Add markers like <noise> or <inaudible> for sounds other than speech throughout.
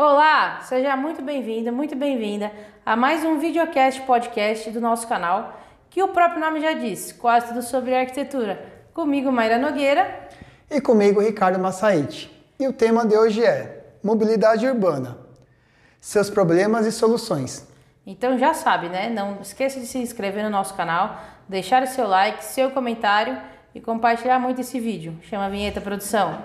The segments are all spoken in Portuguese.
Olá, seja muito bem-vindo, muito bem-vinda a mais um videocast podcast do nosso canal, que o próprio nome já diz, quase tudo sobre arquitetura. Comigo, Mayra Nogueira. E comigo, Ricardo Massaite. E o tema de hoje é mobilidade urbana, seus problemas e soluções. Então já sabe, né? Não esqueça de se inscrever no nosso canal, deixar o seu like, seu comentário e compartilhar muito esse vídeo. Chama a vinheta produção.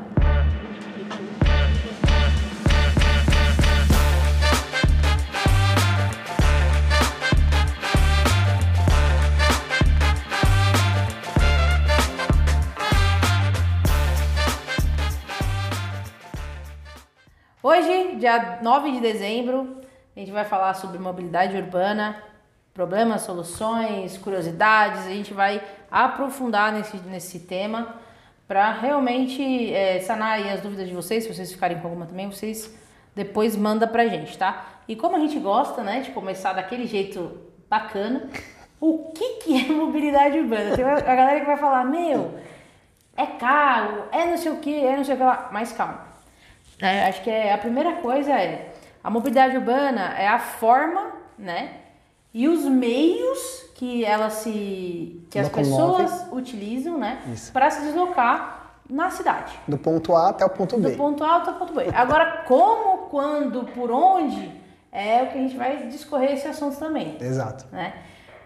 Hoje, dia 9 de dezembro, a gente vai falar sobre mobilidade urbana, problemas, soluções, curiosidades. A gente vai aprofundar nesse, nesse tema para realmente é, sanar as dúvidas de vocês. Se vocês ficarem com alguma também, vocês depois manda pra gente, tá? E como a gente gosta, né, de começar daquele jeito bacana, o que, que é mobilidade urbana? Tem a galera que vai falar, meu, é caro, é não sei o que, é não sei o que lá. Mas calma. É, acho que é, a primeira coisa é a mobilidade urbana é a forma, né? E os meios que ela se que as pessoas utilizam, né, para se deslocar na cidade. Do ponto A até o ponto B. Do ponto A até o ponto B. Agora, como, quando, por onde é o que a gente vai discorrer esse assunto também. Exato. Né?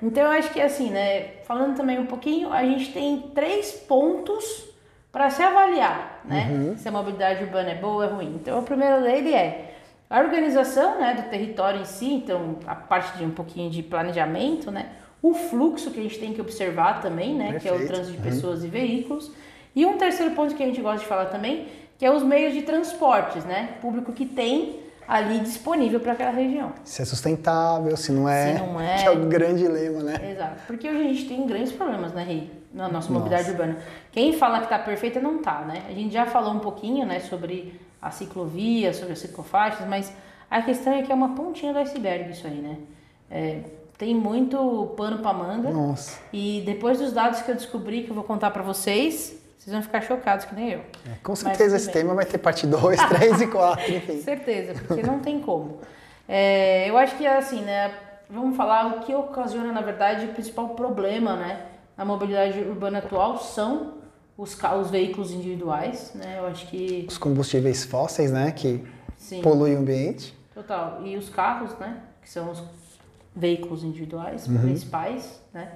Então eu acho que assim, né, falando também um pouquinho, a gente tem três pontos para se avaliar, né? Uhum. Se a mobilidade urbana é boa ou é ruim. Então, o primeiro dele é a organização, né, do território em si, então a parte de um pouquinho de planejamento, né? O fluxo que a gente tem que observar também, né, Perfeito. que é o trânsito de uhum. pessoas uhum. e veículos. E um terceiro ponto que a gente gosta de falar também, que é os meios de transportes, né? Público que tem ali disponível para aquela região. Se é sustentável, se não é, se não <laughs> é, que é o grande lema, né? Exato, porque hoje a gente tem grandes problemas, né, Rei? Na nossa mobilidade nossa. urbana. Quem fala que está perfeita não está, né? A gente já falou um pouquinho, né, sobre a ciclovia, sobre as ciclofaixas, mas a questão é que é uma pontinha do iceberg isso aí, né? É, tem muito pano para manga. Nossa. E depois dos dados que eu descobri, que eu vou contar para vocês, vocês vão ficar chocados, que nem eu. É, com certeza esse tema vai ter parte 2, 3 e <laughs> 4, enfim. certeza, porque não tem como. É, eu acho que assim, né? Vamos falar o que ocasiona, na verdade, o principal problema, né? Na mobilidade urbana atual são os, os veículos individuais, né? Eu acho que... Os combustíveis fósseis, né? Que Sim. poluem o ambiente. Total. E os carros, né? Que são os veículos individuais uhum. principais, né?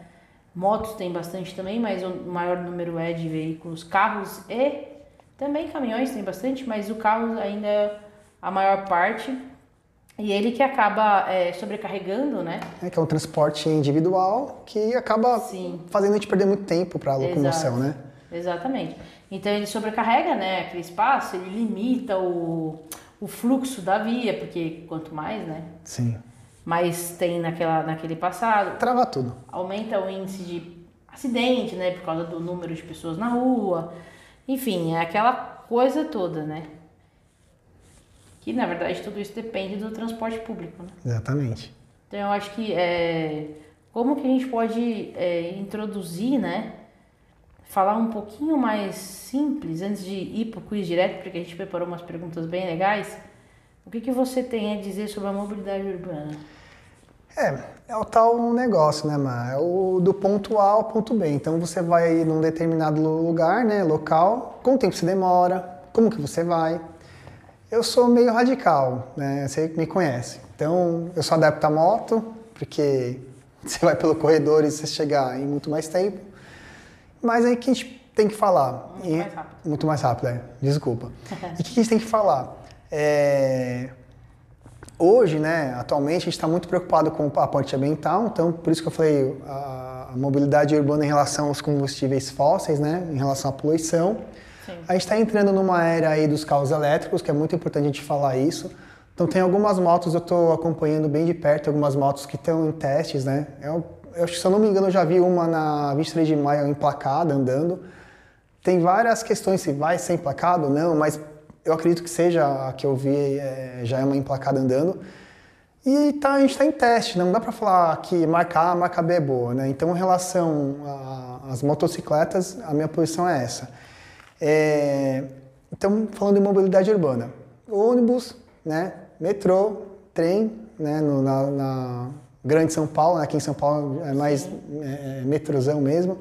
Motos tem bastante também, mas o maior número é de veículos, carros e também caminhões tem bastante, mas o carro ainda é a maior parte. E ele que acaba é, sobrecarregando, né? É que é um transporte individual que acaba Sim. fazendo a gente perder muito tempo para a locomoção, né? Exatamente. Então ele sobrecarrega, né, aquele espaço, ele limita o, o fluxo da via, porque quanto mais, né? Sim mais tem naquela, naquele passado. Trava tudo. Aumenta o índice de acidente, né? Por causa do número de pessoas na rua. Enfim, é aquela coisa toda, né? Que na verdade tudo isso depende do transporte público, né? Exatamente. Então eu acho que é, como que a gente pode é, introduzir, né? Falar um pouquinho mais simples antes de ir para o quiz direto, porque a gente preparou umas perguntas bem legais o que, que você tem a dizer sobre a mobilidade urbana? É, é o tal negócio, né, Mar? É o do ponto A ao ponto B. Então você vai aí num determinado lugar, né, local, quanto tempo você demora, como que você vai. Eu sou meio radical, né? Você me conhece. Então eu sou adepto à moto, porque <laughs> você vai pelo corredor e você chega em muito mais tempo. Mas aí que a gente tem que falar. Muito e, mais rápido. Muito mais rápido, é. Desculpa. <laughs> e o que a gente tem que falar? É... Hoje, né, atualmente, a gente está muito preocupado com a parte ambiental, então por isso que eu falei a, a mobilidade urbana em relação aos combustíveis fósseis, né, em relação à poluição. A gente está entrando numa era aí dos carros elétricos, que é muito importante a gente falar isso. Então tem algumas motos, eu estou acompanhando bem de perto, algumas motos que estão em testes, né? Eu, eu, se eu não me engano, eu já vi uma na 23 de maio emplacada, andando. Tem várias questões se vai ser emplacado ou não, mas eu acredito que seja a que eu vi é, já é uma emplacada andando. E tá, a gente está em teste, né? não dá para falar que marca A, marca B é boa. Né? Então, em relação às motocicletas, a minha posição é essa. É, então, falando em mobilidade urbana, ônibus, né? metrô, trem, né, no, na, na Grande São Paulo, né, aqui em São Paulo é mais é, é, metrozão mesmo.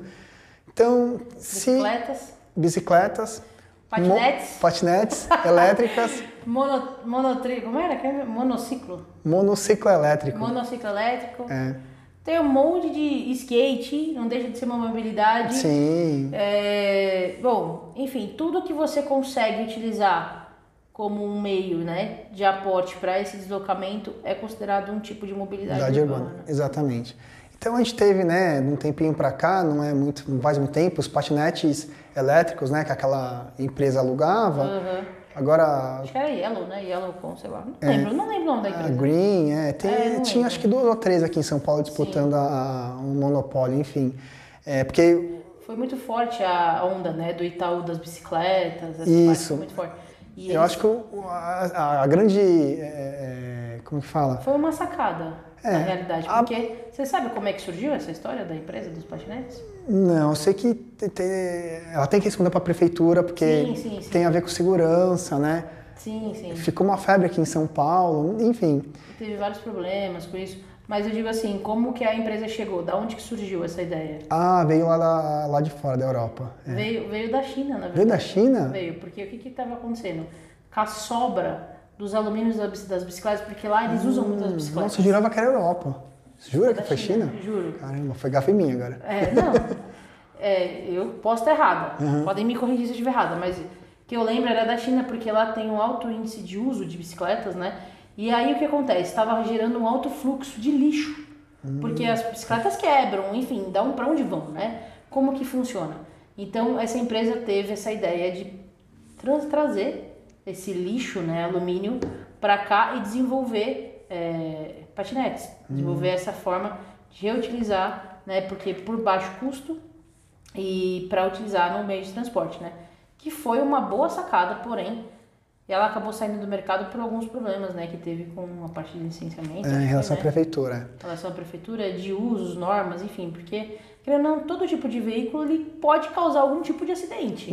Então, se Bicicletas, bicicletas, patinetes, mo- patinetes elétricas, <laughs> mono, monotri, como era? Que é? Monociclo. monociclo elétrico. Monociclo elétrico. É, Tem um monte de skate, não deixa de ser uma mobilidade. sim, É, bom, enfim, tudo que você consegue utilizar como um meio né, de aporte para esse deslocamento é considerado um tipo de mobilidade urbana. urbana, exatamente. Então a gente teve, né, de um tempinho para cá, não é muito, não faz muito tempo, os patinetes elétricos, né, que aquela empresa alugava. Aham. Agora Acho que era Yellow, né? Yellow com, sei lá. Não lembro, não lembro o nome da a empresa. Green, é, tem- É, tinha acho que duas ou três aqui em São Paulo disputando a, a- um monopólio, enfim. É, porque Foi muito forte a onda, né? Do Itaú das bicicletas. essa Isso. muito forte. E eu eles- acho que a, a grande, é, é, como que fala? Foi uma sacada, É. na realidade. A- Porque você sabe como é que surgiu essa história da empresa dos patinetes? Não, eu sei que te- te- ela tem que responder para a prefeitura porque Sim, sim, sim. tem a ver com segurança, né? Sim, sim. Ficou uma febre aqui em São Paulo, enfim. Teve vários problemas com isso. Mas eu digo assim, como que a empresa chegou? Da onde que surgiu essa ideia? Ah, veio lá, da- lá de fora da Europa. É. Veio, veio da China, na verdade. Veio da China? Veio, porque o que estava acontecendo? Com a sobra dos alumínios das bicicletas, porque lá eles usam muito as bicicletas. Nossa, eu jurava que era Europa. Jura que foi China? Juro. Caramba, foi gafe minha agora. É, não. <laughs> É, eu posso estar errada. Uhum. Podem me corrigir se eu estiver errada, mas o que eu lembro era da China, porque lá tem um alto índice de uso de bicicletas, né? E aí o que acontece? Estava gerando um alto fluxo de lixo. Porque as bicicletas quebram, enfim, dá um para onde vão, né? Como que funciona? Então essa empresa teve essa ideia de trazer esse lixo, né, alumínio, para cá e desenvolver é, patinetes, desenvolver essa forma de reutilizar, né, porque por baixo custo e para utilizar no meio de transporte, né, que foi uma boa sacada, porém ela acabou saindo do mercado por alguns problemas, né, que teve com a parte de licenciamento, É, em relação à foi, né? prefeitura. em relação à prefeitura, de usos, normas, enfim, porque, querendo não, todo tipo de veículo ele pode causar algum tipo de acidente,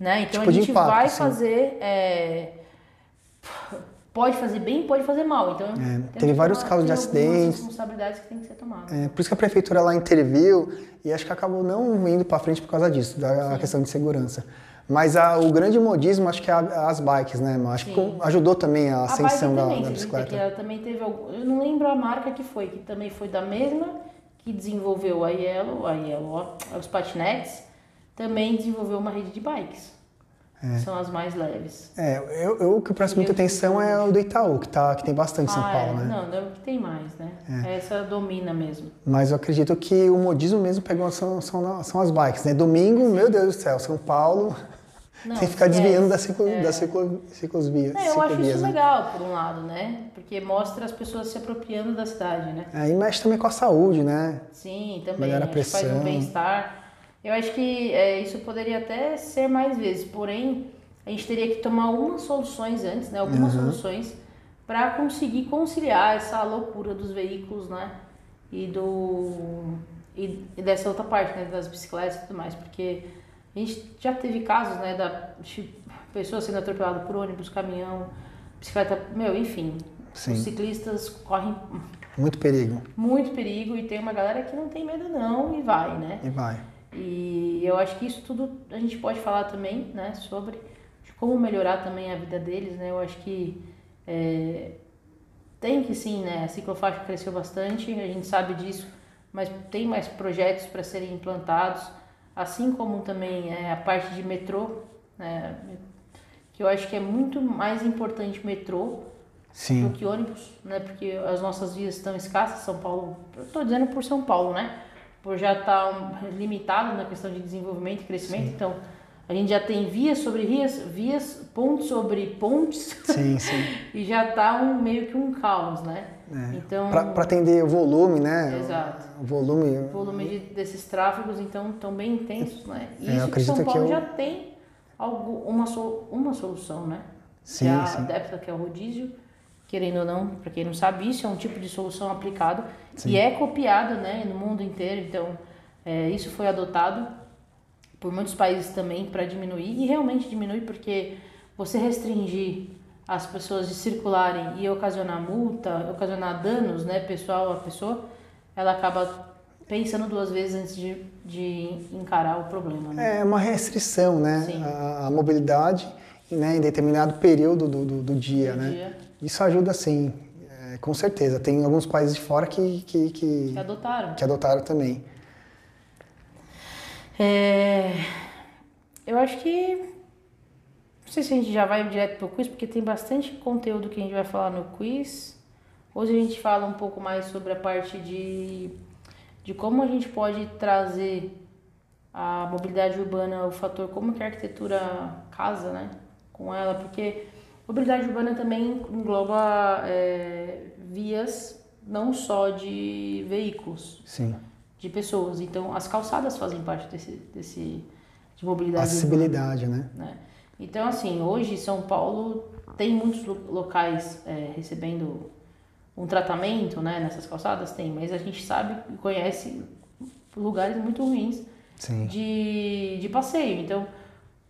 né? Então tipo a gente impacto, vai sim. fazer, é, pode fazer bem, pode fazer mal, então É, teve que vários tomar- casos de acidentes. responsabilidades que tem que ser tomadas. É, por isso que a prefeitura lá interviu e acho que acabou não indo para frente por causa disso, da questão de segurança. Mas a- o grande modismo acho que é a- as bikes, né? Acho que Sim. com- ajudou também a A ascensão da, também, da que bicicleta. ela também teve algum, eu não lembro a marca que foi, que também foi da mesma que desenvolveu a Yellow, a Yellow, ó, os patinetes, também desenvolveu uma rede de bikes. São as mais leves. É, eu, eu o que presto muita atenção é o do Itaú, que, tá, que tem bastante em São Ah, Paulo, é. né? Não, não é o que tem mais, né? Essa domina mesmo. Mas eu acredito que o modismo mesmo pegou são, são, são as bikes, né? Domingo, meu Deus do céu, São Paulo Não, tem que ficar esquece. desviando das, ciclo, É. das ciclo, ciclovias. É, eu acho isso né? legal, por um lado, né? Porque mostra as pessoas se apropriando da cidade, né? É, e mexe também com a saúde, né? Sim, também. Melhora a que faz um pressão. bem-estar. Eu acho que é, isso poderia até ser mais vezes, porém, a gente teria que tomar algumas soluções antes, né? Algumas Uhum. soluções para conseguir conciliar essa loucura dos veículos, né? E do e, e dessa outra parte, né? Das bicicletas e tudo mais, porque a gente já teve casos, né? Da de pessoas sendo atropeladas por ônibus, caminhão, bicicleta, meu, enfim. Sim. Os ciclistas correm Muito perigo. muito perigo e tem uma galera que não tem medo não e vai, né? E vai. E eu acho que isso tudo a gente pode falar também, né, sobre como melhorar também a vida deles, né? Eu acho que é, tem que sim, né? A ciclofaixa cresceu bastante, a gente sabe disso, mas tem mais projetos para serem implantados, assim como também é, a parte de metrô, né? Que eu acho que é muito mais importante metrô Sim. do que ônibus, né? Porque as nossas vias estão escassas, São Paulo, estou dizendo por São Paulo, né? Por já estar limitado na questão de desenvolvimento e crescimento, então a gente já tem vias sobre vias, vias, pontes sobre pontes, Sim, <laughs> sim. e já está um, meio que um caos, né? Então, Para atender o volume, né? Exato. O volume. o volume de- desses tráfegos, então, estão bem intensos, né? E É, isso que São que Paulo eu- já tem algo, uma, uma solução, né? Sim, que é a sim. Que é o rodízio, querendo ou não, para quem não sabe, isso é um tipo de solução aplicado e é copiado né, no mundo inteiro. Então, é, isso foi adotado por muitos países também para diminuir, e realmente diminui porque você restringir as pessoas de circularem e ocasionar multa, ocasionar danos, né, pessoal a pessoa, ela acaba pensando duas vezes antes de, de encarar o problema. Né? É uma restrição, né? A, a, mobilidade né, em determinado período do, do, do dia, do né? Dia. Isso ajuda sim, é, com certeza. Tem alguns países de fora que, que, que, que adotaram. Que adotaram também. É, eu acho que. Não sei se a gente já vai direto para o quiz, porque tem bastante conteúdo que a gente vai falar no quiz. Hoje a gente fala um pouco mais sobre a parte de de como a gente pode trazer a mobilidade urbana, o fator como que a arquitetura casa, né, com ela, porque mobilidade urbana também engloba é, vias não só de veículos, Sim. de pessoas. Então, as calçadas fazem parte desse, desse de mobilidade Acessibilidade, urbana, né? né? Então, assim, hoje São Paulo tem muitos locais é, recebendo um tratamento né, nessas calçadas? Tem, mas a gente sabe e conhece lugares muito ruins de, de passeio. Então,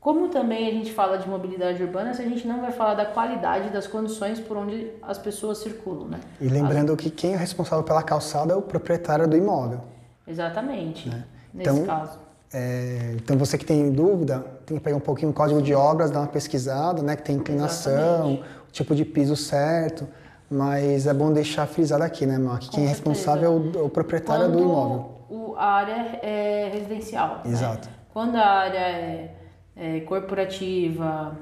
como também a gente fala de mobilidade urbana, se a gente não vai falar da qualidade das condições por onde as pessoas circulam, né? E lembrando as... que quem é responsável pela calçada é o proprietário do imóvel. Exatamente, né? nesse então, caso. É, então você que tem dúvida, tem que pegar um pouquinho o código de obras, dar uma pesquisada, né? Que tem inclinação, Exatamente. o tipo de piso certo. Mas é bom deixar frisado aqui, né, Mark? Quem é responsável é o, o proprietário Quando do imóvel. O, a área é residencial. Né? Exato. Né? Quando a área é, é, corporativa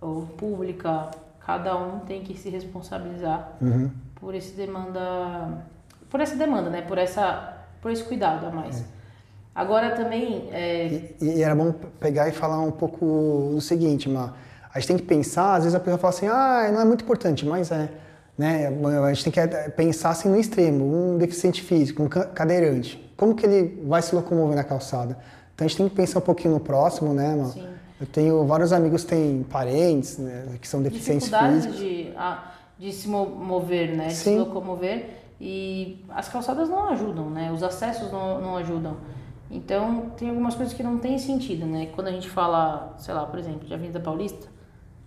ou pública, cada um tem que se responsabilizar uhum. por esse demanda, por essa demanda, né? Por essa, por esse cuidado a mais. É. Agora também. É... E, e, era bom pegar e falar um pouco do seguinte, Mar. A gente tem que pensar, às vezes a pessoa fala assim, ah, não é muito importante, mas é. Né? A gente tem que pensar assim no extremo, um deficiente físico, um cadeirante. Como que ele vai se locomover na calçada? Então a gente tem que pensar um pouquinho no próximo, né, mano? Sim. Eu tenho vários amigos que têm parentes né, que são deficientes físicos. De, de se mover, né? De Sim. se locomover. E as calçadas não ajudam, né? Os acessos não, não ajudam. Então, tem algumas coisas que não tem sentido, né? Quando a gente fala, sei lá, por exemplo, de Avenida Paulista,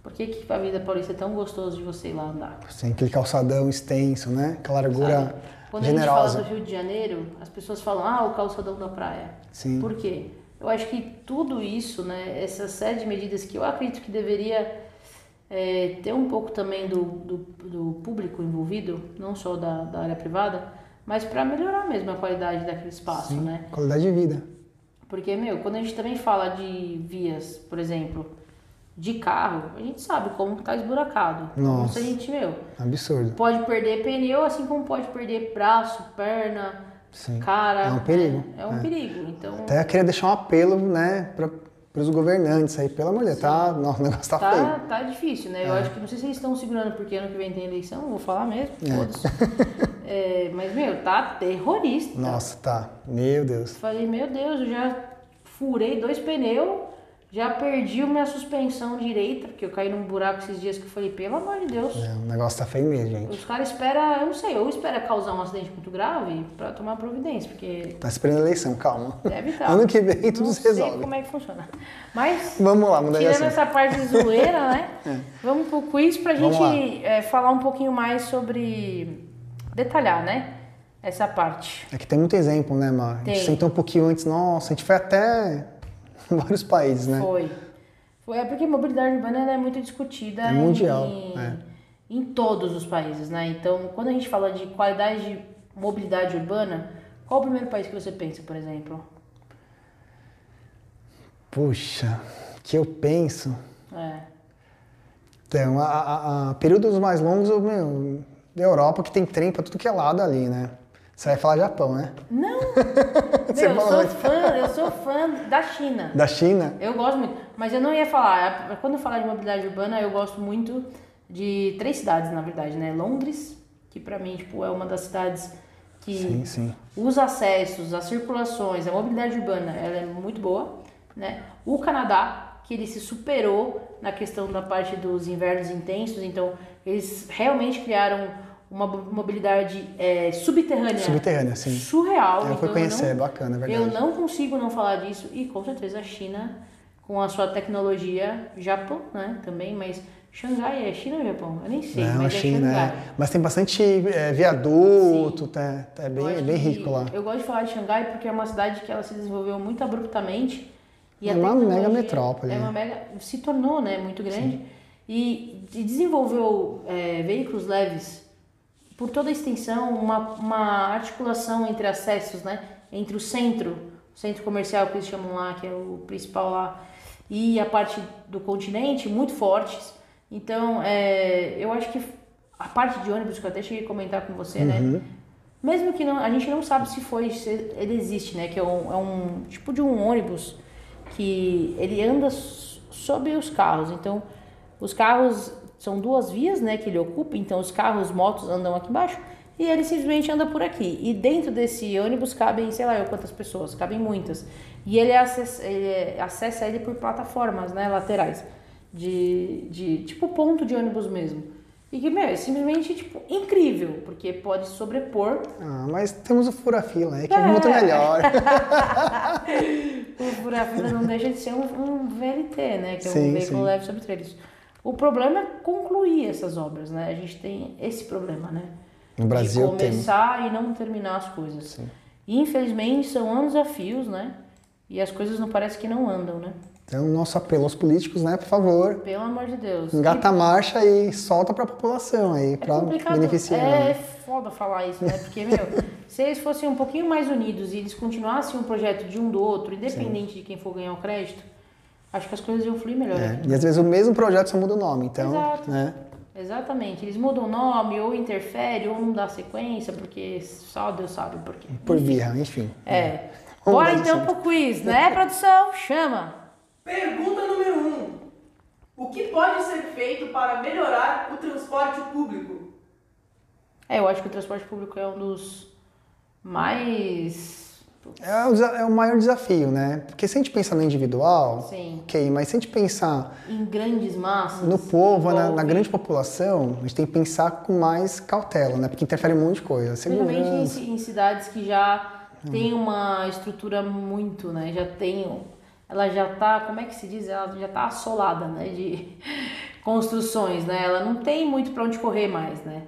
por que, que a Avenida Paulista é tão gostoso de você ir lá andar? Tem aquele calçadão extenso, né? Aquela largura Sabe? Quando generosa. a gente fala do Rio de Janeiro, as pessoas falam, ah, o calçadão da praia. Sim. Por quê? Eu acho que tudo isso, né, essa série de medidas que eu acredito que deveria é, ter um pouco também do, do, do, público envolvido, não só da, da área privada, mas para melhorar mesmo a qualidade daquele espaço, Sim, né? Qualidade de vida. Porque, meu, quando a gente também fala de vias, por exemplo, de carro, a gente sabe como tá esburacado. Nossa. A gente, meu. Absurdo. Pode perder pneu, assim como pode perder braço, perna, Sim. cara. É um perigo. É, é um é. perigo. Então. Até eu queria deixar um apelo, né, para os governantes aí, pelo amor de Deus, tá, nossa, o negócio tá, tá feio. Tá difícil, né? Eu é. acho que não sei se eles estão segurando porque ano que vem tem eleição, vou falar mesmo, é. <laughs> é, mas, meu, tá terrorista. Nossa, tá. Meu Deus. Falei, meu Deus, eu já furei dois pneus já perdi minha suspensão direita, porque eu caí num buraco esses dias que eu falei, pelo amor de Deus. É, o negócio tá feio mesmo, gente. Os caras esperam, eu não sei, ou espera causar um acidente muito grave para tomar providência, porque. Tá esperando a eleição, calma. Deve estar. Ano que vem tudo não se resolve. Não sei como é que funciona. Mas. Vamos lá, mudar Tirando assim. essa parte de zoeira, né? <laughs> é. Vamos pro quiz pra gente é, falar um pouquinho mais sobre. Detalhar, né? Essa parte. É que tem muito exemplo, né, Mar? Tem. A gente sentou um pouquinho antes, nossa, a gente foi até <laughs> vários países, né? Foi. Foi. É porque mobilidade urbana é muito discutida. É mundial. Em, é. em todos os países, né? Então, quando a gente fala de qualidade de mobilidade urbana, qual o primeiro país que você pensa, por exemplo? Puxa, que eu penso. É. Então, a, a, a períodos mais longos, meu, da Europa que tem trem pra tudo que é lado ali, né? Você vai falar Japão, né? Não! <laughs> Eu sou fã, eu sou fã da China. Da China? Eu gosto muito. Mas eu não ia falar. Quando eu falar de mobilidade urbana, eu gosto muito de três cidades, na verdade, né? Londres, que para mim tipo, é uma das cidades que sim, sim. os acessos, as circulações, a mobilidade urbana, ela é muito boa, né? O Canadá, que ele se superou na questão da parte dos invernos intensos, então eles realmente criaram uma mobilidade é, subterrânea. Subterrânea, sim. Surreal. Eu fui conhecer, é bacana, é verdade. Eu não consigo não falar disso e com certeza a China com a sua tecnologia, Japão, né, também, mas Xangai é China ou Japão? Eu nem sei, Não, mas China, é Xangai. é. Mas tem bastante é, viaduto, tá, tá Eu bem, é bem rico lá. Eu gosto de falar de Xangai porque é uma cidade que ela se desenvolveu muito abruptamente. E É uma mega metrópole, É né? uma mega. Se tornou né, muito grande. E, e desenvolveu é, veículos leves por toda a extensão, uma, uma articulação entre acessos, né? Entre o centro, o centro comercial que eles chamam lá, que é o principal lá, e a parte do continente, muito fortes. Então, é, eu acho que a parte de ônibus, que eu até cheguei a comentar com você, né? Mesmo que não, a gente não sabe se foi, se ele existe, né? Que é um, é um tipo de um ônibus que ele anda sobre os carros. Então, os carros são duas vias, né? Que ele ocupa. Então, os carros, motos andam aqui embaixo e ele simplesmente anda por aqui. E dentro desse ônibus cabem, sei lá, eu quantas pessoas, cabem muitas. E ele acessa ele, acessa ele por plataformas, né? Laterais de, de tipo ponto de ônibus mesmo. E que, meu, é simplesmente, tipo, incrível, porque pode sobrepor Ah, mas temos o fura-fila aí, que é muito melhor. <laughs> o fura-fila não deixa de ser um, um VLT, né? Que é Sim, um veículo sim. leve sobre trilhos. O problema é concluir essas obras, né? A gente tem esse problema, né? No Brasil de tem. começar e não terminar as coisas. E, infelizmente, são anos a fios, né? E as coisas não parece que não andam, né? Então, nosso apelo aos políticos, né, por favor, Pelo amor de Deus. engata a marcha e solta pra população aí, É complicado. beneficiar. É né? foda falar isso, né? Porque, meu, <laughs> se eles fossem um pouquinho mais unidos e eles continuassem um projeto de um do outro, independente de quem for ganhar o crédito, acho que as coisas iam fluir melhor. É. E às vezes o mesmo projeto só muda o nome, então, Exato. né? Exatamente. Eles mudam o nome, ou interfere, ou não dá sequência, porque só Deus sabe por quê. Por birra, enfim. É. Vamos Bora então pro quiz, né, produção? Chama! Pergunta número 1. Um. O que pode ser feito para melhorar o transporte público? É, eu acho que o transporte público é um dos mais. É o, é o maior desafio, né? Porque se a gente pensar no individual, Sim. ok, mas se a gente pensar Em grandes massas. no povo, na, na grande população, a gente tem que pensar com mais cautela, né? Porque interfere em um monte de coisa. Principalmente em, em cidades que já tem uma estrutura muito, né? Já tem. Ela já tá, como é que se diz? Ela já tá assolada, né? De <laughs> construções, né? Ela não tem muito para onde correr mais, né?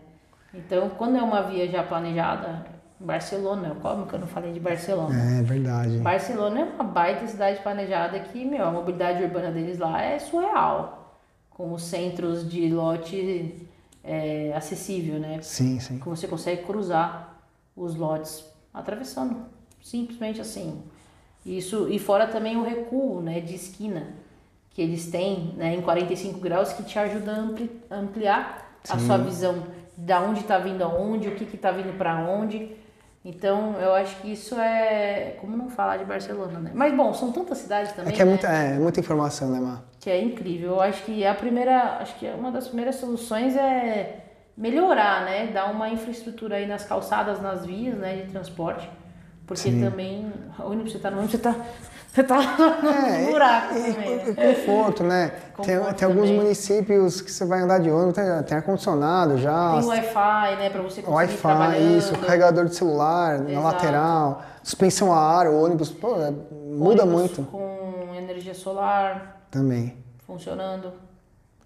Então, quando é uma via já planejada, Barcelona, como que eu não falei de Barcelona? É verdade. Barcelona é uma baita cidade planejada que, meu, a mobilidade urbana deles lá é surreal. Com os centros de lote é, acessível, né? Sim, sim. que você consegue cruzar os lotes atravessando, simplesmente assim. Isso e fora também o recuo, né, de esquina que eles têm, né, em 45 graus que te ajuda a ampli- ampliar a sua visão da onde está vindo aonde, o que que tá vindo para onde. Então, eu acho que isso é como não falar de Barcelona, né? Mas bom, são tantas cidades É também, que é né? muita, é, muita informação, né, Mar? que é incrível. Eu acho que a primeira, acho que uma das primeiras soluções é melhorar, né? Dar uma infraestrutura aí nas calçadas, nas vias, né, de transporte. Porque Sim. também, ônibus, você tá no ônibus, você tá, <laughs> você tá É, no <laughs> buraco e, também, e- né? conforto, né? tem, Conforto tem alguns também. municípios que você vai andar de ônibus, tem, tem ar-condicionado já, Tem Wi-Fi, né, pra você conseguir Wi-Fi, isso, carregador de celular na Exato. lateral, suspensão a ar, o ônibus, pô, é- muda Ônibus muito Com energia solar também. funcionando,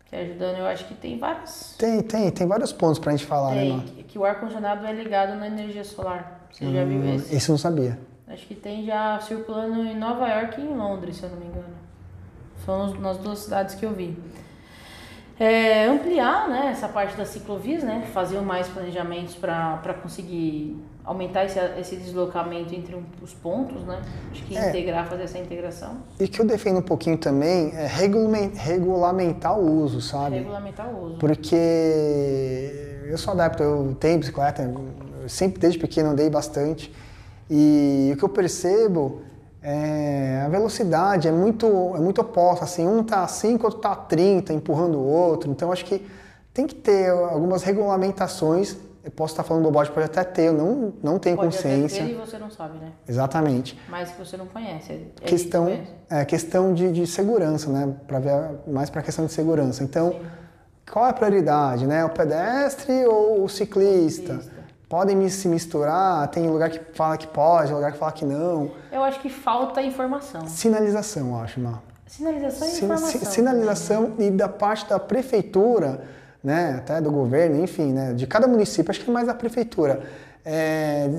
que ajudando. Eu acho que tem vários. Tem, tem, tem vários pontos pra gente falar, né, Tem, Mar? que, que o ar-condicionado é ligado na energia solar. Você já viu Hum, esse? Esse eu não sabia. Acho que tem já circulando em Nova York e em Londres, se eu não me engano. São nas duas cidades que eu vi. É, ampliar né, essa parte das ciclovias, né, fazer mais planejamentos para conseguir aumentar esse, esse deslocamento entre um- os pontos, né? Acho que É. integrar, fazer essa integração, E o que eu defendo um pouquinho também é regulamen- regulamentar o uso, sabe? regulamentar o uso. Porque eu sou adepto, eu tenho bicicleta, eu sempre desde pequeno andei bastante. E o que eu percebo é a velocidade é muito, é muito oposta, assim, um tá a 5, outro tá a 30, empurrando o outro. Então acho que tem que ter algumas regulamentações. Eu posso estar falando bobagem, pode até ter, eu não, não tenho Pode consciência. ter e você não sabe, né? Exatamente. Mas você não conhece. É, questão mesmo. é questão de, de segurança, né? Para ver mais para a questão de segurança. Então, qual é a prioridade, né? O pedestre ou o ciclista? Ciclista. Podem se misturar? Tem lugar que fala que pode, lugar que fala que não. Eu acho que falta informação. Sinalização, eu acho, Má. Sinalização e Sin- informação. si- sinalização e da parte da prefeitura, né, até do governo, enfim, né, de cada município, acho que é mais da prefeitura. É,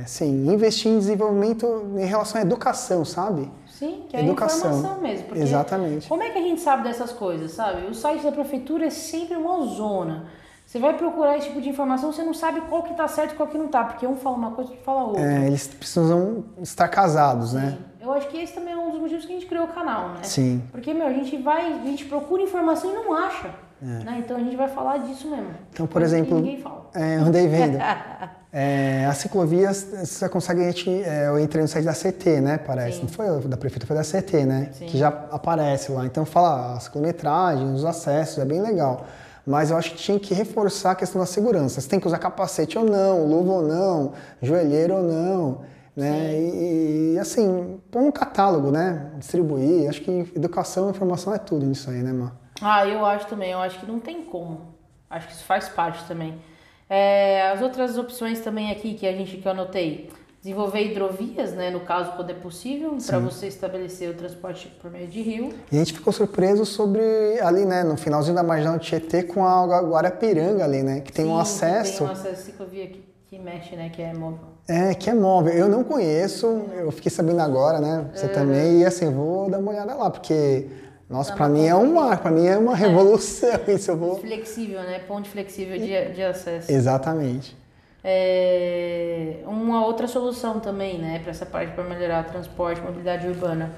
é, sim, investir em desenvolvimento em relação à educação, sabe? Sim, que é Educação. informação mesmo. Exatamente. Como é que a gente sabe dessas coisas, sabe? O site da prefeitura é sempre uma zona. Você vai procurar esse tipo de informação, você não sabe qual que tá certo e qual que não tá, porque um fala uma coisa e outro fala outra. É, eles precisam estar casados, né? Eu acho que esse também é um dos motivos que a gente criou o canal, né? Sim. Porque, meu, a gente vai, a gente procura informação e não acha. Né? Então a gente vai falar disso mesmo. É. Então, por que exemplo, ninguém fala. É, andei vendo. <laughs> É, as ciclovias, você consegue, a gente, é, eu entrei no site da CT, né, parece. Sim. Não foi da prefeitura, foi da CT, né? Sim. Que já aparece lá. Então fala a cilometragem, os acessos, é bem legal. Mas eu acho que tinha que reforçar a questão da segurança. Você tem que usar capacete ou não, luva ou não, joelheiro ou não. Né? E, e, assim, pôr um catálogo, né? Distribuir. Acho que educação e informação é tudo nisso aí, né, Mar? Ah, eu acho também. Eu acho que não tem como. Acho que isso faz parte também. É, as outras opções também aqui que a gente que eu anotei. Desenvolver hidrovias, né? No caso, quando é possível, para você estabelecer o transporte por meio de rio. E a gente ficou surpreso sobre ali, né, no finalzinho da marginal do Tietê com a Guarapiranga ali, né? Que tem um Sim, acesso. Tem um acesso ciclovia que, que mexe, né? Que é móvel. É, que é móvel. Eu não conheço, eu fiquei sabendo agora, né? Você também, e assim, vou dar uma olhada lá, porque, nossa, Dá pra uma mim é um mar, pra mim é uma revolução <laughs> isso, eu vou... Flexível, né? Ponte flexível de, de acesso. Exatamente. É, uma outra solução também, né, para essa parte para melhorar transporte, mobilidade urbana,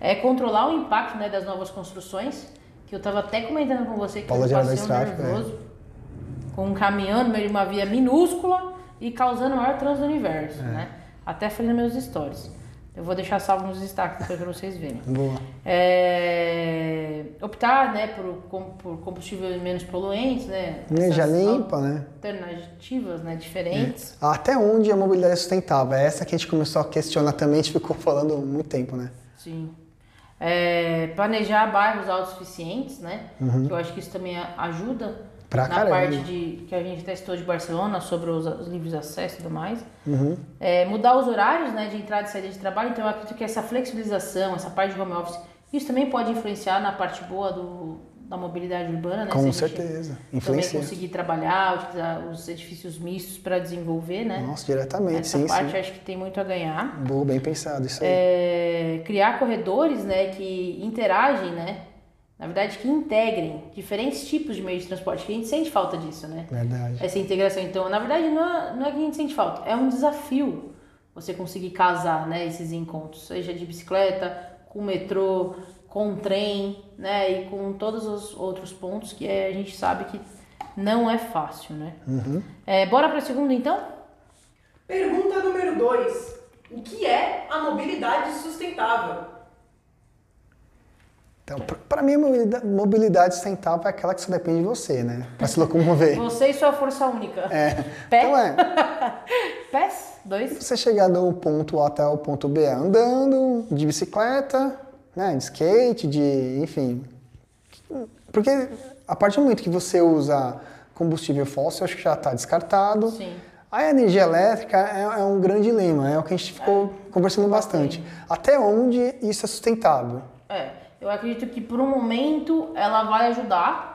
é controlar o impacto, né, das novas construções, que eu estava até comentando com você que Paulo passei um Tráfico, é. nervoso com um caminhão no meio de uma via minúscula e causando o maior trânsito do universo, É. né? Até falei nos meus stories. Eu vou deixar salvo nos destaques depois para vocês verem. Boa. É, optar, né, por, por combustíveis menos poluentes, né? Energia limpa, né? Alternativas, né, diferentes. Até onde a mobilidade é sustentável? É essa que a gente começou a questionar também, a gente ficou falando há muito tempo, né? Sim. É, planejar bairros autossuficientes, né? Que eu acho que isso também ajuda Uhum. Pra na caramba. parte de que a gente testou de Barcelona sobre os, os livros de acesso e tudo mais. Uhum. É, mudar os horários né, de entrada e saída de trabalho. Então eu acredito que essa flexibilização, essa parte de home office, isso também pode influenciar na parte boa do, da mobilidade urbana, né? Com certeza. Também Influencia. conseguir trabalhar, utilizar os edifícios mistos para desenvolver, né? Nossa, diretamente, Essa sim, parte sim. acho que tem muito a ganhar. Boa, bem pensado, isso aí. É, criar corredores né, que interagem, né? Na verdade, que integrem diferentes tipos de meios de transporte, que a gente sente falta disso, né? Verdade. Essa integração. Então, na verdade, não é, não é que a gente sente falta, é um desafio você conseguir casar né, esses encontros, seja de bicicleta, com metrô, com trem, né? E com todos os outros pontos que é, a gente sabe que não é fácil, né? Uhum. É, bora para a segunda, então? Pergunta número 2. O que é a mobilidade sustentável? Então, pra mim, a mobilidade, sustentável é aquela que só depende de você, né? Pra se locomover. <laughs> Você e sua força única. É. Pé? Então é, <laughs> Pés? Dois? você chegar do ponto A até o ponto B andando, de bicicleta, né, de skate, de, enfim. Porque a partir do momento que você usa combustível fóssil, acho que já está descartado. Sim. A energia elétrica é, é um grande dilema, é o que a gente ficou conversando bastante. Até onde isso é sustentável? É, eu acredito que por um momento ela vai ajudar,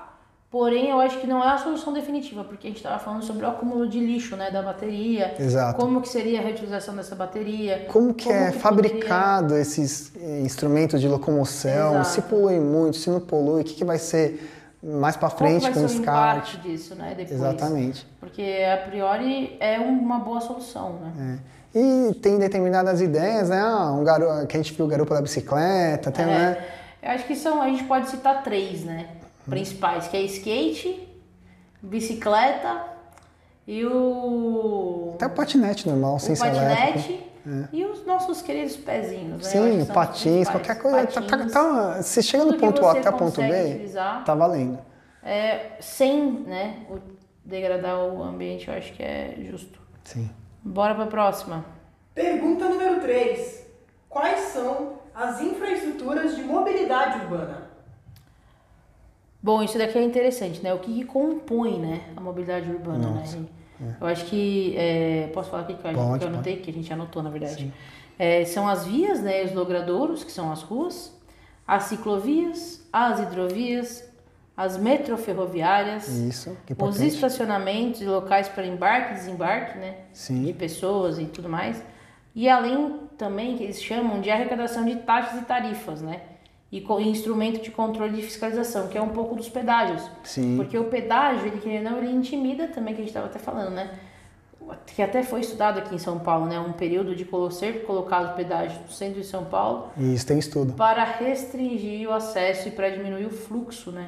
porém eu acho que não é a solução definitiva, porque a gente estava falando sobre o acúmulo de lixo, né, da bateria. Exato. Como que seria a reutilização dessa bateria? Como que é poderia- fabricado esses eh, instrumentos de locomoção? Exato. Se polui muito, se não polui, o que, que vai ser mais para que frente vai com ser o o descarte? impacto disso, né, depois? Exatamente. Porque a priori é uma boa solução, né? É. E tem determinadas ideias, né? Ah, um garo... que a gente viu o garupa da bicicleta, tem, né? É, eu acho que são, a gente pode citar três, né, principais, que é skate, bicicleta e o Até o patinete normal, sem o ser elétrico. patinete e os nossos queridos pezinhos, né? Sim, são os patins, qualquer coisa. Tá, tá, Patins, tá- se chega no ponto A você até ponto consegue B, utilizar. tá valendo. é, sem, né, o- degradar o ambiente, eu acho que é justo. Sim. Bora pra próxima. Pergunta número 3. Quais são as infraestruturas de mobilidade urbana? Bom, isso daqui é interessante, né? O que, que compõe, né, a mobilidade urbana, Nossa, né? Eu acho que é, posso falar aqui que eu, Pode, que eu anotei, que a gente anotou, na verdade. É, são as vias, né, os logradouros, que são as ruas, as ciclovias, as hidrovias, as metroferroviárias, Isso, que os estacionamentos e locais para embarque e desembarque, né? De Sim, pessoas e tudo mais. E além também que eles chamam de arrecadação de taxas e tarifas, né? E co- e instrumento de controle de fiscalização, que é um pouco dos pedágios. sim. Porque o pedágio, ele querendo não, ele intimida também, que a gente estava até falando, né? Que até foi estudado aqui em São Paulo, né? Um período de ser colocado pedágio no centro de São Paulo Isso tem estudo. para restringir o acesso e para diminuir o fluxo, né?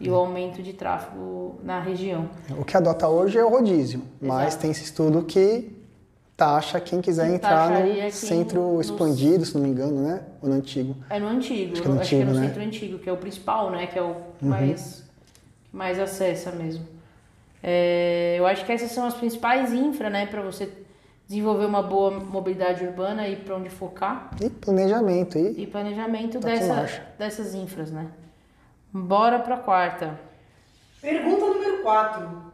E o aumento de tráfego na região. O que adota hoje é o rodízio, mas Exato. tem esse estudo que taxa quem quiser Que entrar no centro nos- expandido, se não me engano, né? Ou no antigo. É no antigo, Acho que é no acho que é no antigo, né? centro antigo, que é o principal, né? Que é o que Uhum. mais, que mais acessa mesmo. É, eu acho que essas são as principais infra, né? Para você desenvolver uma boa mobilidade urbana e para onde focar. E planejamento. E E planejamento Tá dessa, dessas infras, né? Bora pra quarta. Pergunta número 4.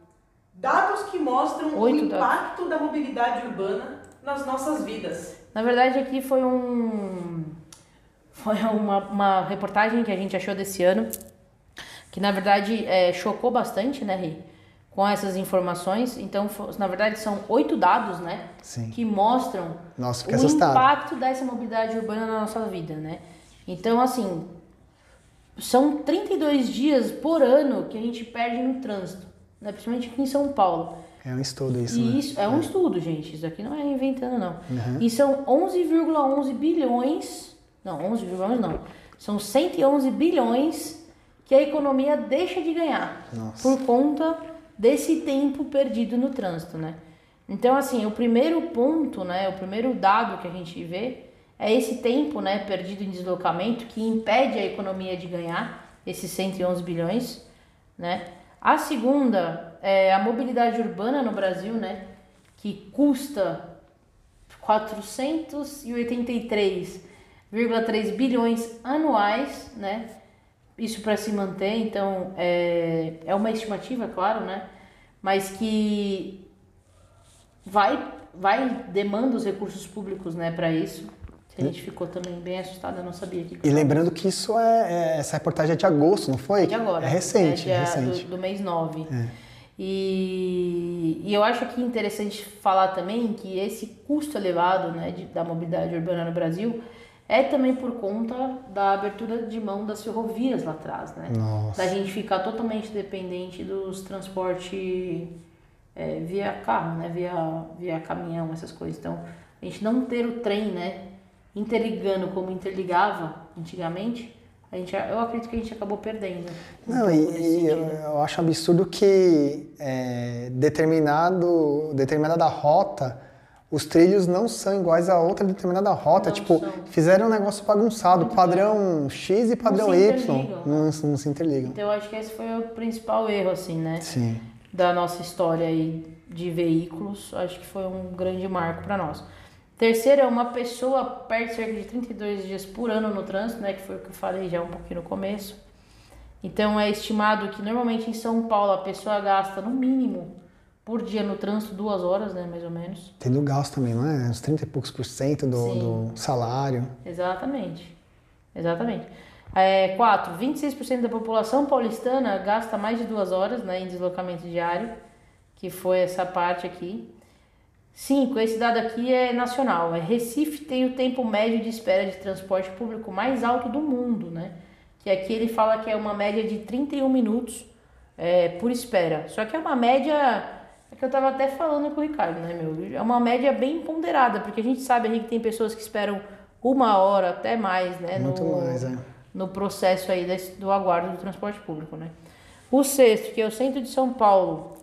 Dados que mostram Oito o dados. impacto da mobilidade urbana nas nossas vidas. Na verdade, aqui foi um. Foi uma, uma reportagem que a gente achou desse ano, que na verdade é, chocou bastante, né, Ri? Com essas informações. Então, na verdade, são oito dados, né? Sim. Que mostram Nossa, o assustado. impacto dessa mobilidade urbana na nossa vida, né? Então, assim, são 32 dias por ano que a gente perde no trânsito, né? principalmente aqui em São Paulo. É um estudo isso, E né? isso é um estudo, gente. Isso aqui não é inventando, não. Uhum. E são 11,11 bilhões. Não, 11,11 não. São 111 bilhões que a economia deixa de ganhar Nossa. por conta desse tempo perdido no trânsito, né? Então, assim, o primeiro ponto, né? O primeiro dado que a gente vê é esse tempo, né? Perdido em deslocamento que impede a economia de ganhar esses 111 bilhões, né? A segunda é a mobilidade urbana no Brasil, né? Que custa 483,3 bilhões anuais, né? Isso para se manter, então é, é uma estimativa, claro, né? Mas que vai, vai demanda os recursos públicos, né, para isso. A gente ficou também bem assustada, não sabia que E lembrando que isso é, é- essa reportagem é de agosto, não foi? de agora. É recente, é é recente. Do, do mês 9. É. E, e eu acho aqui interessante falar também que esse custo elevado né, de, da mobilidade urbana no Brasil é também por conta da abertura de mão das ferrovias lá atrás, né? Nossa. Da gente ficar totalmente dependente dos transportes é, via carro, né? Via, via caminhão, essas coisas. Então, a gente não ter o trem, né? Interligando como interligava antigamente, a gente, eu acredito que a gente acabou perdendo. Não, e, e eu, eu acho absurdo que é, determinado, determinada rota, os trilhos não são iguais a outra determinada rota. Não tipo, são. fizeram um negócio bagunçado, padrão X e padrão se Y. interligam, Não, não se interligam. Então, eu acho que esse foi o principal erro, assim, né? Sim. da nossa história aí de veículos, acho que foi um grande marco para nós. Terceiro é uma pessoa perde cerca de 32 dias por ano no trânsito, né, que foi o que eu falei já um pouquinho no começo. Então é estimado que normalmente em São Paulo a pessoa gasta no mínimo por dia no trânsito duas horas, né, mais ou menos. Tem do gasto também, não é? Uns 30 e poucos por cento do, do salário. Exatamente. Exatamente. É, quatro, 26% da população paulistana gasta mais de duas horas né, em deslocamento diário, que foi essa parte aqui. Cinco, esse dado aqui é nacional. É Recife tem o tempo médio de espera de transporte público mais alto do mundo, né? Que aqui ele fala que é uma média de 31 minutos é, por espera. Só que é uma média, é que eu tava até falando com o Ricardo, né, meu? É uma média bem ponderada, porque a gente sabe aí que tem pessoas que esperam uma hora, até mais, né? Muito no, mais, é. no processo aí desse- do aguardo do transporte público, né? O sexto, que é o centro de São Paulo,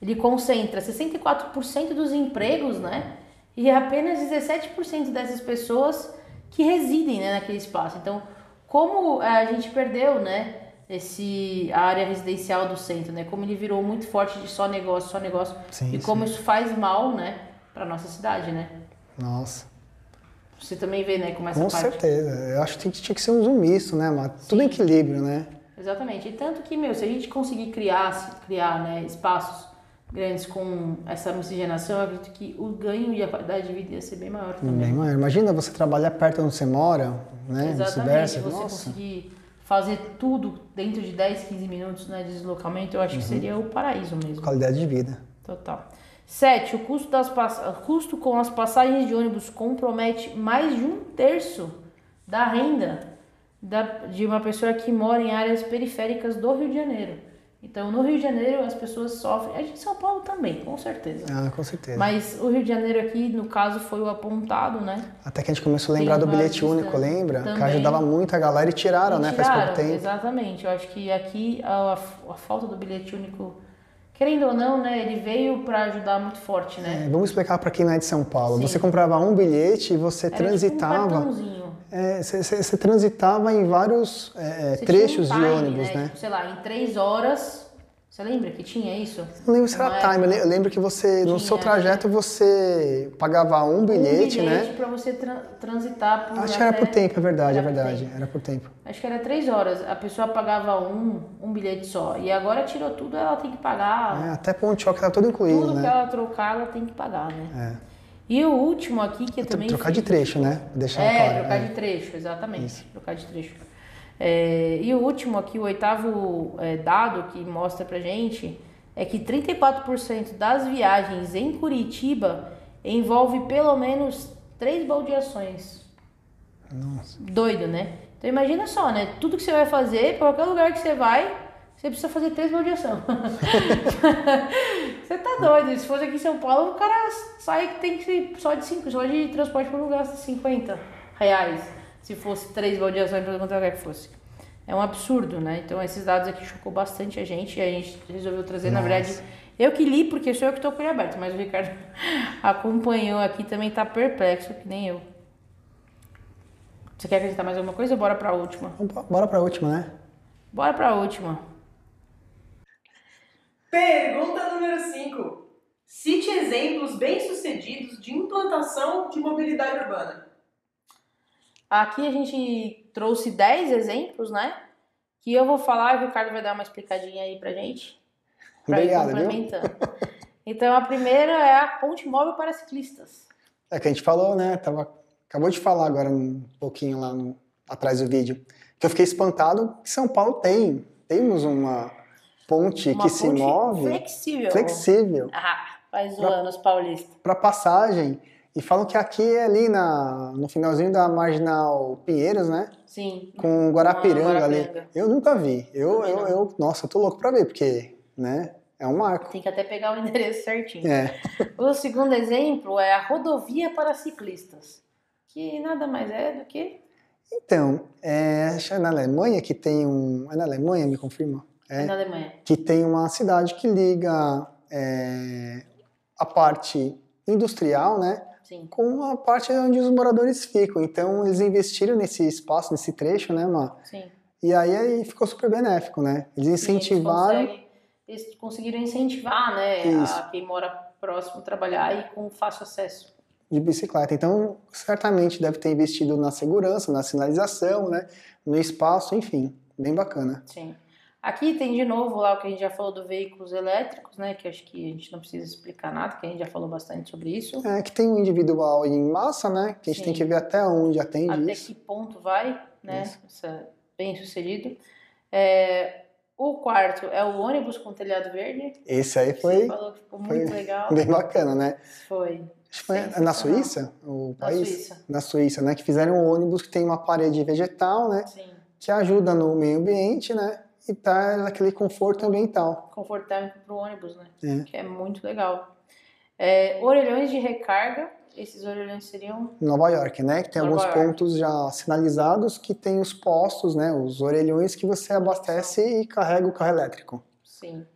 ele concentra 64% dos empregos, né? E apenas 17% dessas pessoas que residem né, naquele espaço. Então, como eh, a gente perdeu, né? Esse, a área residencial do centro, né? Como ele virou muito forte de só negócio, só negócio. Sim, e como isso faz mal, né? Pra nossa cidade, né? Nossa. Você também vê, né? Como essa Com parte. certeza. Eu acho que tinha que- ser um zoom misto, né, Mato? Tudo em Sim. equilíbrio, né? Exatamente. E tanto que, meu, se a gente conseguir criar, criar né, espaços grandes com essa miscigenação, eu acredito que o ganho e a qualidade de vida ia ser bem maior também. Bem maior. Imagina você trabalhar perto de onde você mora, né? Exatamente, você Nossa. conseguir fazer tudo dentro de 10, 15 minutos né, de deslocamento, eu acho que Uhum. seria o paraíso mesmo. Qualidade de vida. Total. 7. O custo, das pass... o custo com as passagens de ônibus compromete mais de um terço da renda da... de uma pessoa que mora em áreas periféricas do Rio de Janeiro. Então, no Rio de Janeiro, as pessoas sofrem. A gente em São Paulo também, com certeza. Ah, com certeza. Mas o Rio de Janeiro aqui, no caso, foi o apontado, né? Até que a gente começou a lembrar do bilhete único, também. lembra? Que Também. ajudava muito a galera e tiraram, né? Faz Tiraram, pouco tempo. Exatamente. Eu acho que aqui a, a falta do bilhete único, querendo ou não, né? Ele veio para ajudar muito forte, né? É, vamos explicar para quem não é de São Paulo. Sim. Você comprava um bilhete e você Era tipo um é, você, você transitava em vários é, é, trechos um de time, ônibus, né? Tipo, sei lá, em três horas. Você lembra que tinha isso? Não lembro se Não era é? time, eu le- eu lembro que você, no Tinha, seu trajeto, você pagava um bilhete, um né? bilhete para você tra- transitar por. Acho que era por tempo, é verdade, é Era verdade. Era por tempo. Acho que era três horas. A pessoa pagava um, um bilhete só. E agora tirou tudo, ela tem que pagar. É, até choque tá tudo incluído, tudo que né? ela trocar, ela tem que pagar, né? É. E o último aqui, que eu também. Trocar de fiz- trecho, né? Deixar É, claro. trocar é. de trecho, exatamente. Trocar de trecho. É, e o último aqui, o oitavo é, dado que mostra pra gente é que 34% das viagens em Curitiba envolve pelo menos três baldeações. Nossa. Doido, né? Então imagina só, né? Tudo que você vai fazer, qualquer lugar que você vai, você precisa fazer três baldeações. <laughs> <laughs> você tá doido. Se fosse aqui em São Paulo, o cara sai que tem que ser só de cinco, só de transporte por lugar, gasta 50 reais. Se fosse três baldeações para qualquer lugar que fosse. É um absurdo, né? Então esses dados aqui chocou bastante a gente e a gente resolveu trazer, na Nossa. verdade, eu que li porque sou eu que tô com ele aberto, mas o Ricardo <laughs> acompanhou aqui também tá perplexo, que nem eu. Você quer acrescentar mais alguma coisa ou bora pra última? Bora pra última, né? Bora pra última. Pergunta número 5. Cite exemplos bem-sucedidos de implantação de mobilidade urbana. Aqui a gente trouxe 10 exemplos, né? Que eu vou falar e o Ricardo vai dar uma explicadinha aí pra gente. Pra ir Obrigado, viu? complementando. Então a primeira é a ponte móvel para ciclistas. É que a gente falou, né? Tava, acabou de falar agora um pouquinho lá no, atrás do vídeo. Que eu fiquei espantado que São Paulo tem. Temos uma ponte Uma que se ponte move flexível. flexível Ah, faz zoando os paulistas. para passagem. E falam que aqui é ali na, no finalzinho da Marginal Pinheiros, né? Sim. Com Guarapiranga, ali. Eu nunca vi. Eu, Também eu, não. eu, nossa, eu tô louco pra ver, porque, né? É um marco. Tem que até pegar o endereço certinho. É. <laughs> O segundo exemplo é a rodovia para ciclistas. Que nada mais é do que Então, é, acho que é na Alemanha que tem um. É na Alemanha, me confirma? É. na Alemanha. que tem uma cidade que liga é, a parte industrial, né, Sim. com a parte onde os moradores ficam. Então eles investiram nesse espaço, nesse trecho, né, Má? Sim. E aí, aí ficou super benéfico, né? Eles incentivaram. Eles, eles conseguiram incentivar, né, Isso. a quem mora próximo trabalhar e com fácil acesso. de bicicleta. Então, certamente deve ter investido na segurança, na sinalização, né, no espaço, enfim, bem bacana. Sim. Aqui tem de novo lá o que a gente já falou do veículos elétricos, né, que acho que a gente não precisa explicar nada, que a gente já falou bastante sobre isso. É que tem o individual em massa, né, que a gente tem Sim. que ver até onde atende Até isso. que ponto vai, né, Isso. essa, bem sucedido. É, o quarto é o ônibus com telhado verde. Esse aí Você foi falou que ficou muito legal. bem bacana, né? Foi. Acho que foi na. Suíça, o Na país? Suíça. Na Suíça, né? Que fizeram um ônibus que tem uma parede vegetal, né? Sim. Que ajuda no meio ambiente, né? E traz aquele conforto ambiental. Confortável para o ônibus, né? É. Que é muito legal. É, orelhões de recarga. Esses orelhões seriam Nova York, né? Que tem Nova alguns York. pontos já sinalizados que tem os postos, né? Os orelhões que você abastece e carrega o carro elétrico. Sim.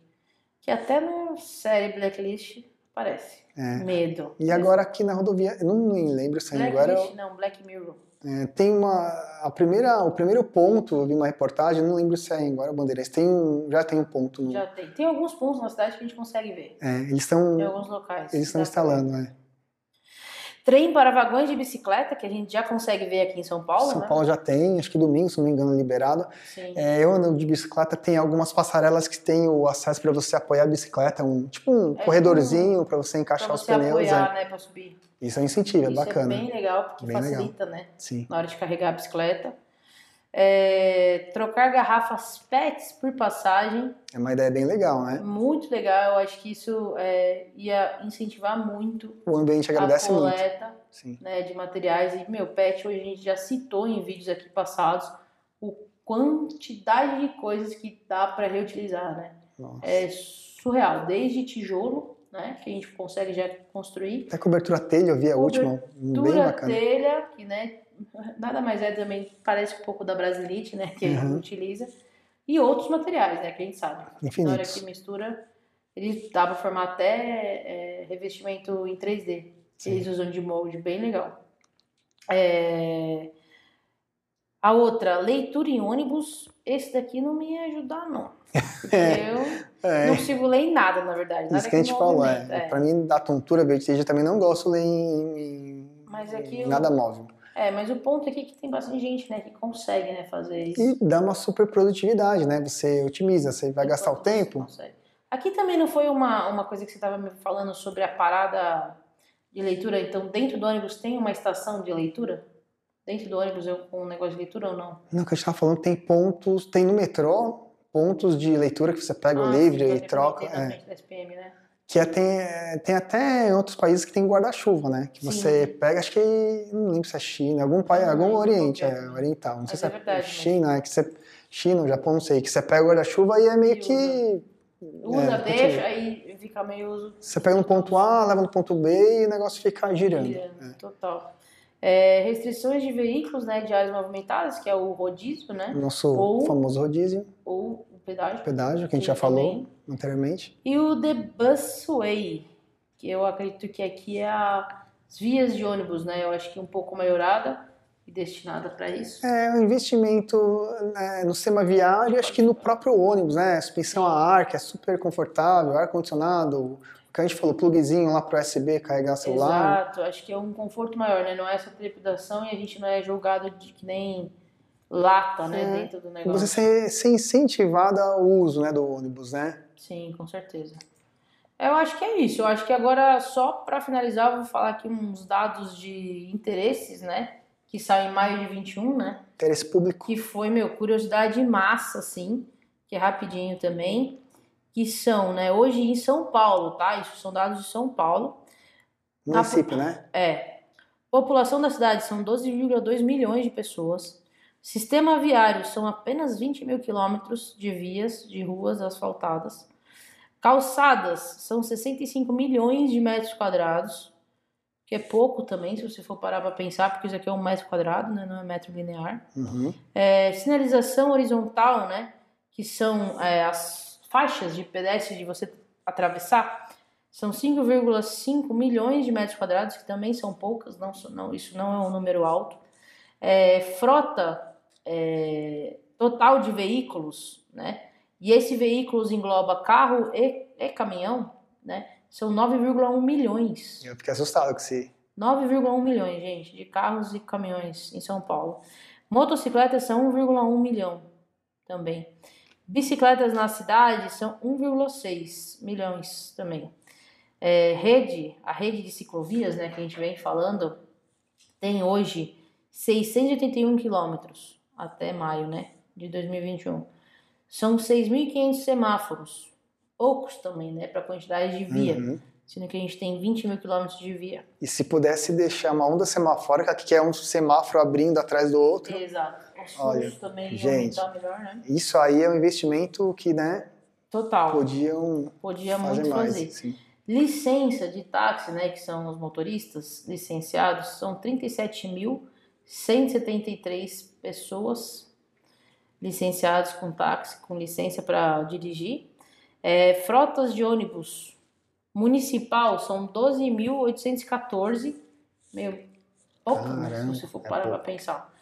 Que até no série Blacklist aparece. É. Medo. E agora aqui na rodovia, eu não me lembro se agora Blacklist, não, Black Mirror. É, tem uma a primeira o primeiro ponto, eu vi uma reportagem, não lembro se é agora Bandeirantes, tem um, já tem um ponto no, Já tem. Tem alguns pontos na cidade que a gente consegue ver. é, eles estão Em alguns locais. eles estão instalando, né? Trem para vagões de bicicleta, que a gente já consegue ver aqui em São Paulo, São né? Paulo já tem, acho que domingo, se não me engano, liberado. Sim. É, eu ando de bicicleta, tem algumas passarelas que tem o acesso para você apoiar a bicicleta, um, tipo um É corredorzinho para você Pra encaixar os você pneus. apoiar, é. né, pra subir. Isso é um incentivo, é Isso bacana. é bem legal, porque Bem legal. facilita, né? Sim. Na hora de carregar a bicicleta. É, trocar garrafas PETs por passagem, É uma ideia bem legal, né? muito legal. Eu acho que isso é, ia incentivar muito O ambiente a agradece muito. coleta Sim. né, de materiais. E, meu, PET hoje a gente já citou em vídeos aqui passados o quantidade de coisas que dá para reutilizar, né? Nossa. É surreal, desde tijolo, né, que a gente consegue já construir, Até cobertura telha, eu vi a última, bem bacana. telha, que né, nada mais é também, parece um pouco da Brasilite, né, que a gente Uhum. utiliza, e outros materiais, né, que a gente sabe. Na hora Infinitos. que mistura, ele dá para formar até é, revestimento em 3D. Sim. Eles usam de molde, bem legal. É, A outra, leitura em ônibus, esse daqui não me ia ajudar, não. Porque <laughs> eu É, não consigo ler em nada, na verdade. Nada isso que a gente falou, movimenta, é. Pra mim, da tontura, vertigem, eu também não gosto de ler em, em- Mas em eu- nada móvel. É, mas o ponto aqui é que tem bastante gente, né, que consegue, né, fazer isso. E dá uma super produtividade, né? Você otimiza, você vai gastar o tempo. consegue. Aqui também não foi uma, uma coisa que você estava me falando sobre a parada de leitura. Então, dentro do ônibus tem uma estação de leitura? Dentro do ônibus eu com um negócio de leitura ou não? Não, que a gente tava falando, tem pontos, tem no metrô pontos de leitura que você pega o Ah, livro sim, e troca. é. da SPM, né? Que é, tem, é, tem até outros países que tem guarda-chuva, né? Que Sim. você pega, acho que, não lembro se é China, algum país, algum Oriente, é, é. oriental. Não sei Mas se é é, verdade, China, é que você, China, Japão, não sei, que você pega o guarda-chuva e é meio que... Usa, É, deixa, aí fica meio Você pega no ponto A, leva no ponto B e o negócio fica girando. girando, total. É, restrições de veículos, né, de áreas movimentadas, que é o rodízio, né? Nosso Ou- famoso rodízio, Ou pedágio. pedágio, que a gente já falou também. anteriormente. E o The Busway, que eu acredito que aqui é as vias de ônibus, né? Eu acho que um pouco melhorada e destinada para isso. É um investimento né, no sistema viário, acho que no próprio ônibus, né? Suspensão a ar, que é super confortável, ar-condicionado, o que a gente falou, plugzinho lá pro USB, carregar celular. Exato, acho que é um conforto maior, né? Não é essa trepidação e a gente não é julgado de que nem lata, né? É. Dentro do negócio. você ser, ser incentivado ao uso né, do ônibus, né? Sim, com certeza. Eu acho que é isso. Eu acho que agora, só para finalizar, eu vou falar aqui uns dados de interesses, né? Que saem em maio de 21, né? Interesse público. que foi, meu, curiosidade massa, assim, que é rapidinho também, que são, né, hoje em São Paulo, tá? Isso são dados de São Paulo. Município, né? É. População da cidade são 12,2 milhões de pessoas. Sistema viário são apenas 20 mil quilômetros de vias, de ruas asfaltadas. Calçadas são 65 milhões de metros quadrados, que é pouco também, se você for parar para pensar, porque isso aqui é um metro quadrado, né? Não é metro linear. Uhum. É, sinalização horizontal, né? Que são é, as faixas de pedestre de você atravessar. São 5,5 milhões de metros quadrados, que também são poucas, não, não, isso não é um número alto. É, frota é, total de veículos, né? E esse veículos engloba carro e, e caminhão, né? São 9,1 milhões. Eu fiquei assustado com esse. 9,1 milhões, gente, de carros e caminhões em São Paulo. Motocicletas são 1,1 milhão também. Bicicletas na cidade são 1,6 milhões também. É, rede, a rede de ciclovias, né, que a gente vem falando, tem hoje 681 quilômetros até maio, né, de 2021. São 6.500 semáforos, poucos também, né, para quantidade de via, Uhum. sendo que a gente tem 20 mil quilômetros de via. E se pudesse deixar uma onda semafórica, que é um semáforo abrindo atrás do outro, Exato. Os Olha, também gente. melhor, né? isso aí é um investimento que, né, Total. podiam Podia fazer muito mais. fazer. sim. Licença de táxi, né, que são os motoristas licenciados, são 37.173 pessoas licenciadas com táxi, com licença para dirigir. É, frotas de ônibus municipal são 12.814. Meu, pouco, né, Caramba, se você for é parar para pouco. pensar.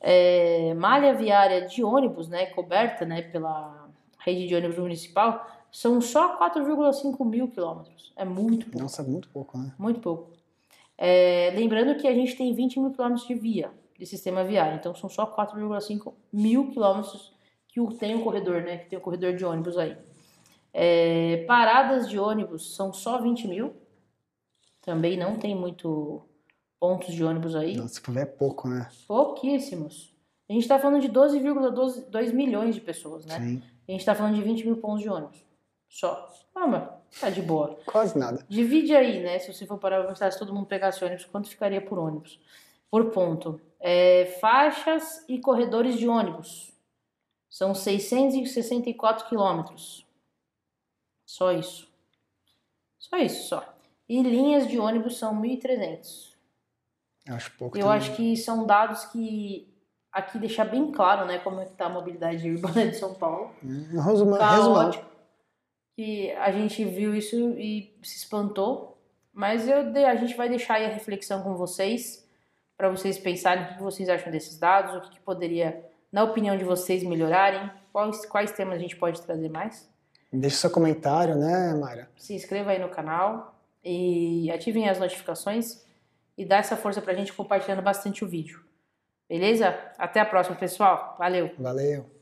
É, malha viária de ônibus, né, coberta, né, pela rede de ônibus municipal, são só 4,5 mil quilômetros. É muito pouco, Nossa, muito pouco, né? muito pouco. É, lembrando que a gente tem 20 mil quilômetros de via de sistema viário, então são só 4,5 mil quilômetros que tem um corredor, né? Que tem um corredor de ônibus aí. É, paradas de ônibus são só 20 mil. Também não tem muito pontos de ônibus aí. Nossa, é pouco, né? Pouquíssimos. A gente está falando de 12,2 milhões de pessoas, né? Sim. A gente está falando de 20 mil pontos de ônibus. Só. Ah, mas tá de boa. Quase nada. Divide aí, né? Se você for parar pra pensar, se todo mundo pegasse ônibus, quanto ficaria por ônibus? Por ponto. É, faixas e corredores de ônibus. São 664 quilômetros. Só isso. Só isso, só. E linhas de ônibus são 1.300. Eu acho pouco. Eu também. acho que são dados que aqui deixar bem claro, né, como é que tá a mobilidade <laughs> urbana de São Paulo. Hum, Resuma. Caótico. Que a gente viu isso e se espantou. Mas eu, a gente vai deixar aí a reflexão com vocês, para vocês pensarem o que vocês acham desses dados, o que, que poderia, na opinião de vocês, melhorarem, quais, quais temas a gente pode trazer mais. Deixa seu comentário, né, Mayra? Se inscreva aí no canal e ativem as notificações e dá essa força pra gente compartilhando bastante o vídeo. Beleza? Até a próxima, pessoal. Valeu! Valeu.